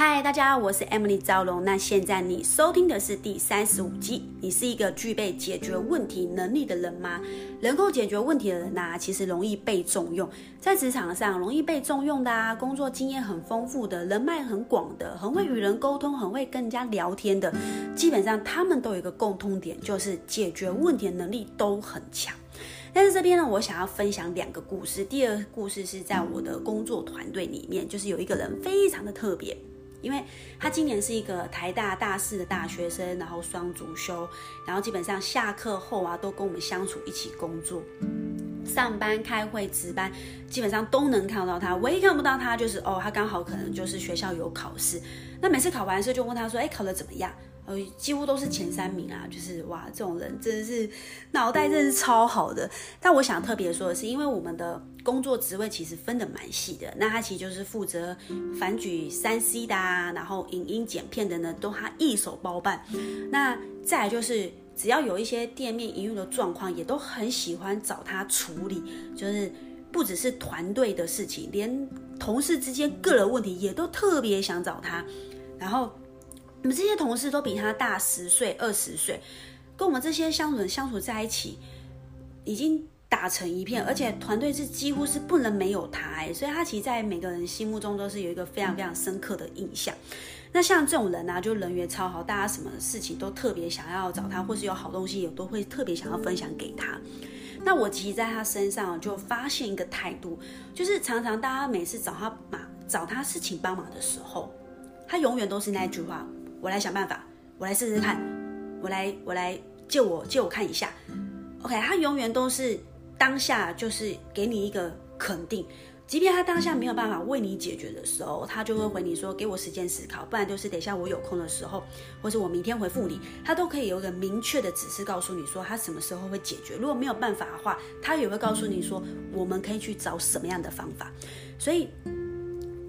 嗨，大家，我是 Emily 赵龙。那现在你收听的是第三十五集。你是一个具备解决问题能力的人吗？能够解决问题的人呐，其实容易被重用，在职场上容易被重用的啊，工作经验很丰富的，人脉很广的，很会与人沟通，很会跟人家聊天的，基本上他们都有一个共通点，就是解决问题的能力都很强。但是这边呢，我想要分享两个故事。第二个故事是在我的工作团队里面，就是有一个人非常的特别。因为他今年是一个台大大四的大学生，然后双主修，然后基本上下课后啊都跟我们相处一起工作，上班、开会、值班，基本上都能看到他。唯一看不到他就是哦，他刚好可能就是学校有考试，那每次考完试就问他说：“哎，考的怎么样？”呃，几乎都是前三名啊，就是哇，这种人真的是脑袋真是超好的。但我想特别说的是，因为我们的工作职位其实分得蛮细的，那他其实就是负责反举三 C 的啊，然后影音剪片的呢，都他一手包办。那再来就是，只要有一些店面营运的状况，也都很喜欢找他处理，就是不只是团队的事情，连同事之间个人问题也都特别想找他，然后。我们这些同事都比他大十岁、二十岁，跟我们这些相处人相处在一起，已经打成一片，而且团队是几乎是不能没有他哎，所以他其实，在每个人心目中都是有一个非常非常深刻的印象。那像这种人呢、啊，就人缘超好，大家什么事情都特别想要找他，或是有好东西也都会特别想要分享给他。那我其实在他身上就发现一个态度，就是常常大家每次找他嘛，找他事情帮忙的时候，他永远都是那句话。我来想办法，我来试试看，我来我来借我借我看一下，OK，他永远都是当下就是给你一个肯定，即便他当下没有办法为你解决的时候，他就会回你说，给我时间思考，不然就是等一下我有空的时候，或者我明天回复你，他都可以有一个明确的指示告诉你说他什么时候会解决。如果没有办法的话，他也会告诉你说我们可以去找什么样的方法，所以。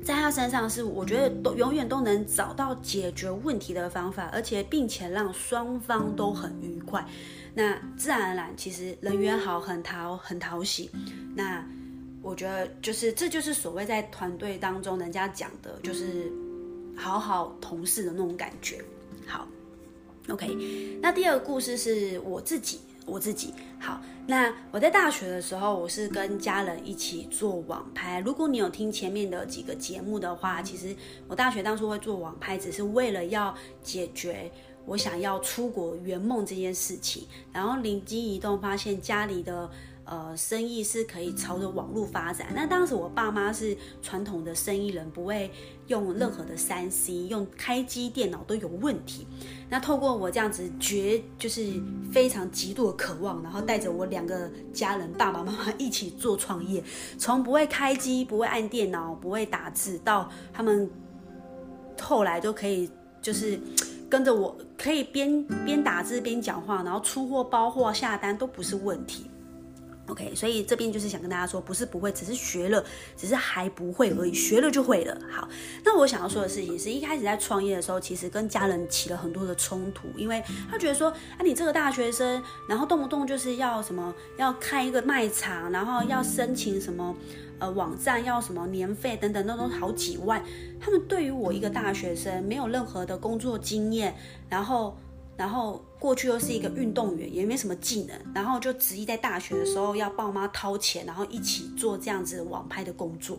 在他身上是，我觉得都永远都能找到解决问题的方法，而且并且让双方都很愉快。那自然而然，其实人缘好，很讨很讨喜。那我觉得就是这就是所谓在团队当中人家讲的，就是好好同事的那种感觉。好，OK。那第二个故事是我自己。我自己好，那我在大学的时候，我是跟家人一起做网拍。如果你有听前面的几个节目的话，其实我大学当初会做网拍，只是为了要解决我想要出国圆梦这件事情。然后灵机一动，发现家里的。呃，生意是可以朝着网络发展。那当时我爸妈是传统的生意人，不会用任何的三 C，用开机电脑都有问题。那透过我这样子绝，就是非常极度的渴望，然后带着我两个家人，爸爸妈妈一起做创业，从不会开机、不会按电脑、不会打字，到他们后来都可以，就是跟着我，可以边边打字边讲话，然后出货、包货、下单都不是问题。OK，所以这边就是想跟大家说，不是不会，只是学了，只是还不会而已，学了就会了。好，那我想要说的事情是一开始在创业的时候，其实跟家人起了很多的冲突，因为他觉得说，啊，你这个大学生，然后动不动就是要什么，要开一个卖场，然后要申请什么，呃，网站要什么年费等等，那都好几万。他们对于我一个大学生，没有任何的工作经验，然后。然后过去又是一个运动员，也没什么技能，然后就执意在大学的时候要爸妈掏钱，然后一起做这样子网拍的工作。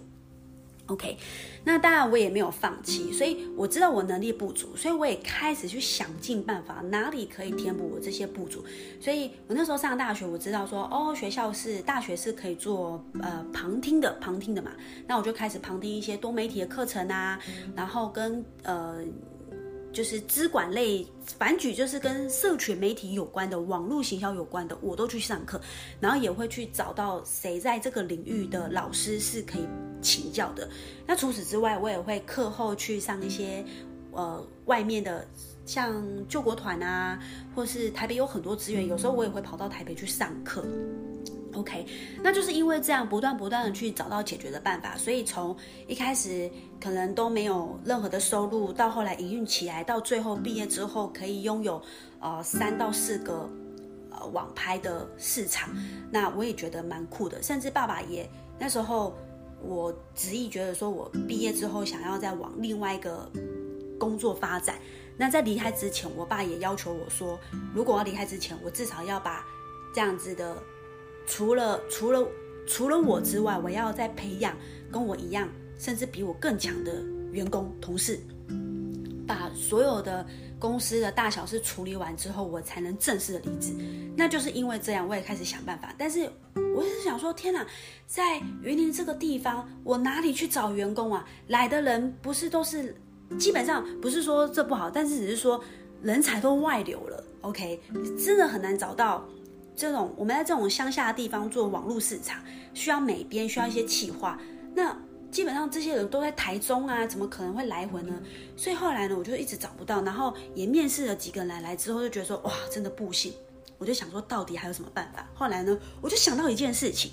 OK，那当然我也没有放弃，所以我知道我能力不足，所以我也开始去想尽办法，哪里可以填补我这些不足。所以我那时候上大学，我知道说哦，学校是大学是可以做呃旁听的，旁听的嘛，那我就开始旁听一些多媒体的课程啊，然后跟呃。就是资管类，反举就是跟社群媒体有关的、网络行销有关的，我都去上课，然后也会去找到谁在这个领域的老师是可以请教的。那除此之外，我也会课后去上一些呃外面的，像救国团啊，或是台北有很多资源，有时候我也会跑到台北去上课。OK，那就是因为这样不断不断的去找到解决的办法，所以从一开始可能都没有任何的收入，到后来营运起来，到最后毕业之后可以拥有呃三到四个呃网拍的市场，那我也觉得蛮酷的。甚至爸爸也那时候我执意觉得说，我毕业之后想要再往另外一个工作发展。那在离开之前，我爸也要求我说，如果要离开之前，我至少要把这样子的，除了除了除了我之外，我要再培养跟我一样，甚至比我更强的员工同事，把所有的公司的大小事处理完之后，我才能正式的离职。那就是因为这样，我也开始想办法。但是我是想说，天哪，在云林这个地方，我哪里去找员工啊？来的人不是都是？基本上不是说这不好，但是只是说人才都外流了，OK，真的很难找到这种我们在这种乡下的地方做网络市场，需要美编，需要一些企划。那基本上这些人都在台中啊，怎么可能会来回呢？所以后来呢，我就一直找不到，然后也面试了几个人来，来之后，就觉得说哇，真的不行。我就想说，到底还有什么办法？后来呢，我就想到一件事情，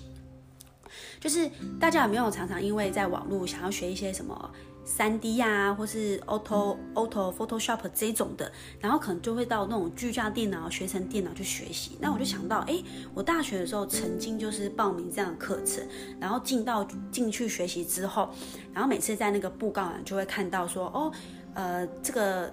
就是大家有没有常常因为在网络想要学一些什么？三 D 呀、啊，或是 Auto Auto Photoshop 这种的，然后可能就会到那种居家电脑、学成电脑去学习。那我就想到，哎，我大学的时候曾经就是报名这样的课程，然后进到进去学习之后，然后每次在那个布告栏就会看到说，哦，呃，这个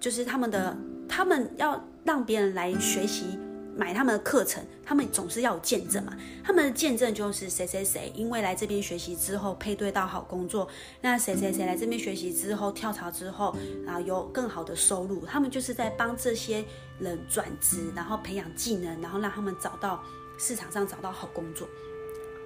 就是他们的，他们要让别人来学习。买他们的课程，他们总是要有见证嘛。他们的见证就是谁谁谁，因为来这边学习之后配对到好工作，那谁谁谁来这边学习之后跳槽之后，然后有更好的收入。他们就是在帮这些人转职，然后培养技能，然后让他们找到市场上找到好工作。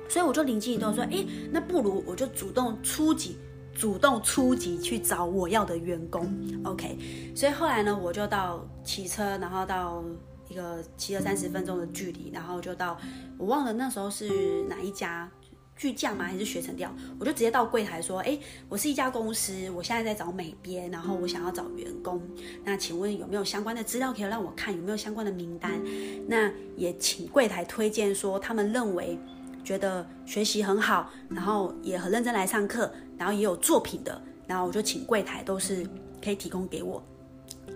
所以我就灵机一动说，诶，那不如我就主动出击，主动出击去找我要的员工。OK，所以后来呢，我就到骑车，然后到。一个骑了三十分钟的距离，然后就到，我忘了那时候是哪一家巨匠吗？还是学成调？我就直接到柜台说：“哎，我是一家公司，我现在在找美编，然后我想要找员工。那请问有没有相关的资料可以让我看？有没有相关的名单？那也请柜台推荐说他们认为觉得学习很好，然后也很认真来上课，然后也有作品的，然后我就请柜台都是可以提供给我。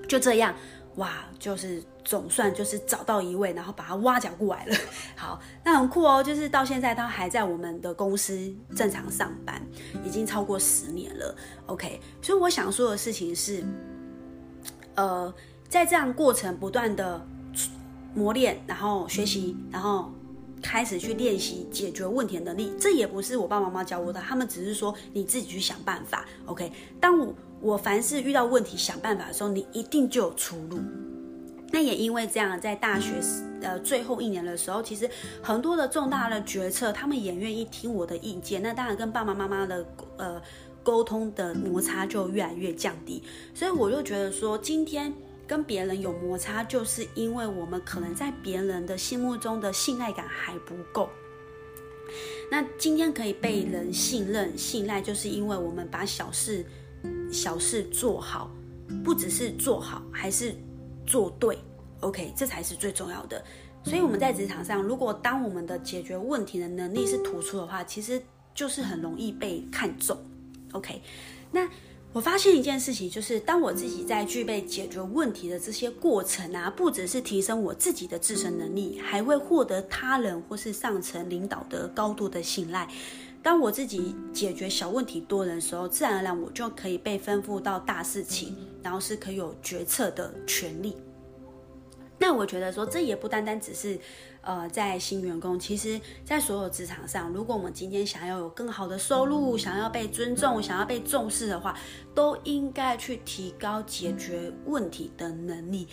就这样。”哇，就是总算就是找到一位，然后把他挖角过来了。好，那很酷哦，就是到现在他还在我们的公司正常上班，已经超过十年了。OK，所以我想说的事情是，呃，在这样过程不断的磨练，然后学习，然后开始去练习解决问题的能力。这也不是我爸爸妈妈教我的，他们只是说你自己去想办法。OK，当我。我凡是遇到问题想办法的时候，你一定就有出路。那也因为这样，在大学呃最后一年的时候，其实很多的重大的决策，他们也愿意听我的意见。那当然跟爸爸妈妈的呃沟通的摩擦就越来越降低。所以我就觉得说，今天跟别人有摩擦，就是因为我们可能在别人的心目中的信赖感还不够。那今天可以被人信任、信赖，就是因为我们把小事。小事做好，不只是做好，还是做对，OK，这才是最重要的。所以我们在职场上，如果当我们的解决问题的能力是突出的话，其实就是很容易被看重，OK。那我发现一件事情，就是当我自己在具备解决问题的这些过程啊，不只是提升我自己的自身能力，还会获得他人或是上层领导的高度的信赖。当我自己解决小问题多人的时候，自然而然我就可以被吩咐到大事情，然后是可以有决策的权利。那我觉得说，这也不单单只是，呃，在新员工，其实在所有职场上，如果我们今天想要有更好的收入，想要被尊重，想要被重视的话，都应该去提高解决问题的能力。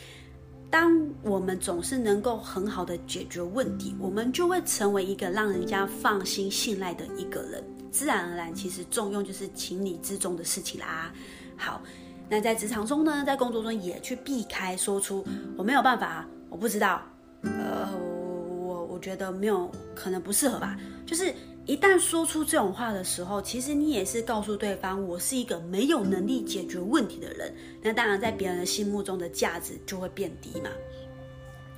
当我们总是能够很好的解决问题，我们就会成为一个让人家放心信赖的一个人。自然而然，其实重用就是情理之中的事情啦。好，那在职场中呢，在工作中也去避开说出我没有办法，我不知道，呃，我我觉得没有可能不适合吧，就是。一旦说出这种话的时候，其实你也是告诉对方，我是一个没有能力解决问题的人。那当然，在别人的心目中的价值就会变低嘛。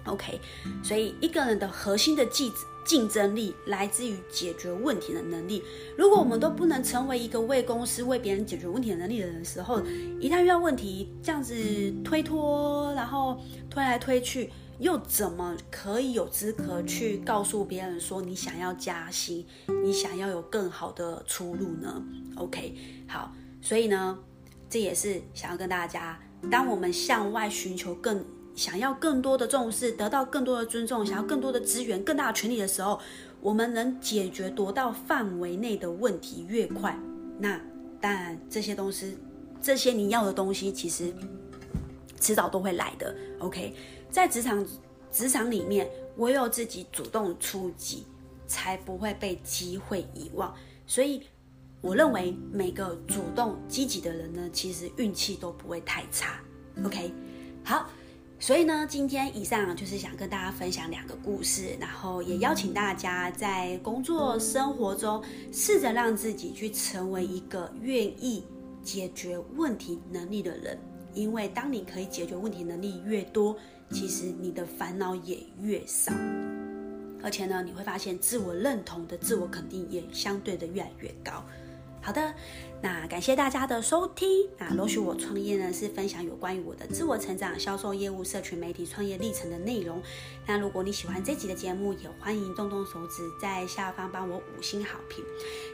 OK，所以一个人的核心的竞竞争力来自于解决问题的能力。如果我们都不能成为一个为公司、为别人解决问题的能力的人的时候，一旦遇到问题，这样子推脱，然后推来推去。又怎么可以有资格去告诉别人说你想要加薪，你想要有更好的出路呢？OK，好，所以呢，这也是想要跟大家，当我们向外寻求更想要更多的重视，得到更多的尊重，想要更多的资源、更大的权利的时候，我们能解决夺到范围内的问题越快，那当然这些东西，这些你要的东西，其实迟早都会来的。OK，在职场职场里面，唯有自己主动出击，才不会被机会遗忘。所以，我认为每个主动积极的人呢，其实运气都不会太差。OK，好。所以呢，今天以上就是想跟大家分享两个故事，然后也邀请大家在工作生活中试着让自己去成为一个愿意解决问题能力的人。因为当你可以解决问题能力越多，其实你的烦恼也越少，而且呢，你会发现自我认同的自我肯定也相对的越来越高。好的，那感谢大家的收听。那容许我创业呢，是分享有关于我的自我成长、销售业务、社群媒体创业历程的内容。那如果你喜欢这集的节目，也欢迎动动手指在下方帮我五星好评。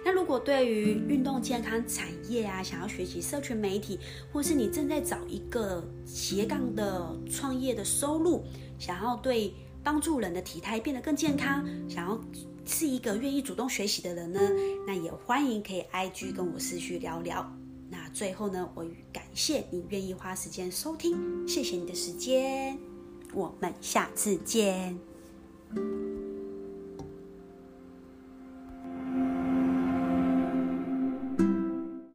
那如果对于运动健康产业啊，想要学习社群媒体，或是你正在找一个斜杠的创业的收入，想要对帮助人的体态变得更健康，想要。是一个愿意主动学习的人呢，那也欢迎可以 IG 跟我私讯聊聊。那最后呢，我感谢你愿意花时间收听，谢谢你的时间，我们下次见。